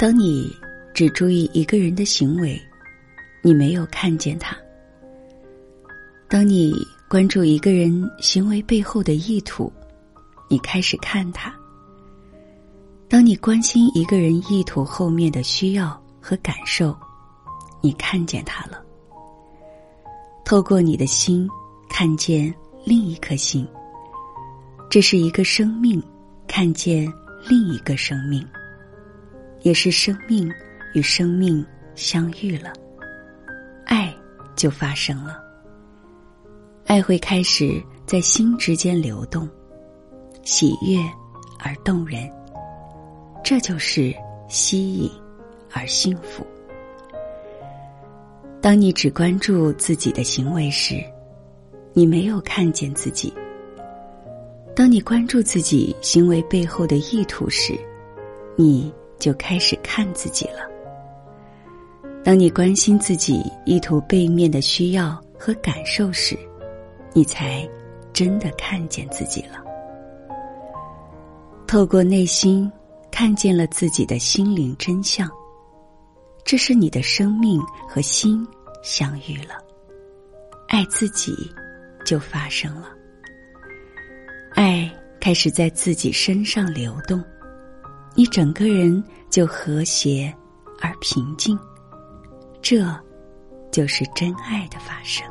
当你只注意一个人的行为，你没有看见他；当你关注一个人行为背后的意图，你开始看他；当你关心一个人意图后面的需要和感受，你看见他了。透过你的心，看见另一颗心。这是一个生命看见另一个生命，也是生命与生命相遇了，爱就发生了。爱会开始在心之间流动，喜悦而动人，这就是吸引而幸福。当你只关注自己的行为时，你没有看见自己。当你关注自己行为背后的意图时，你就开始看自己了。当你关心自己意图背面的需要和感受时，你才真的看见自己了。透过内心看见了自己的心灵真相，这是你的生命和心相遇了，爱自己就发生了。爱开始在自己身上流动，你整个人就和谐而平静，这就是真爱的发生。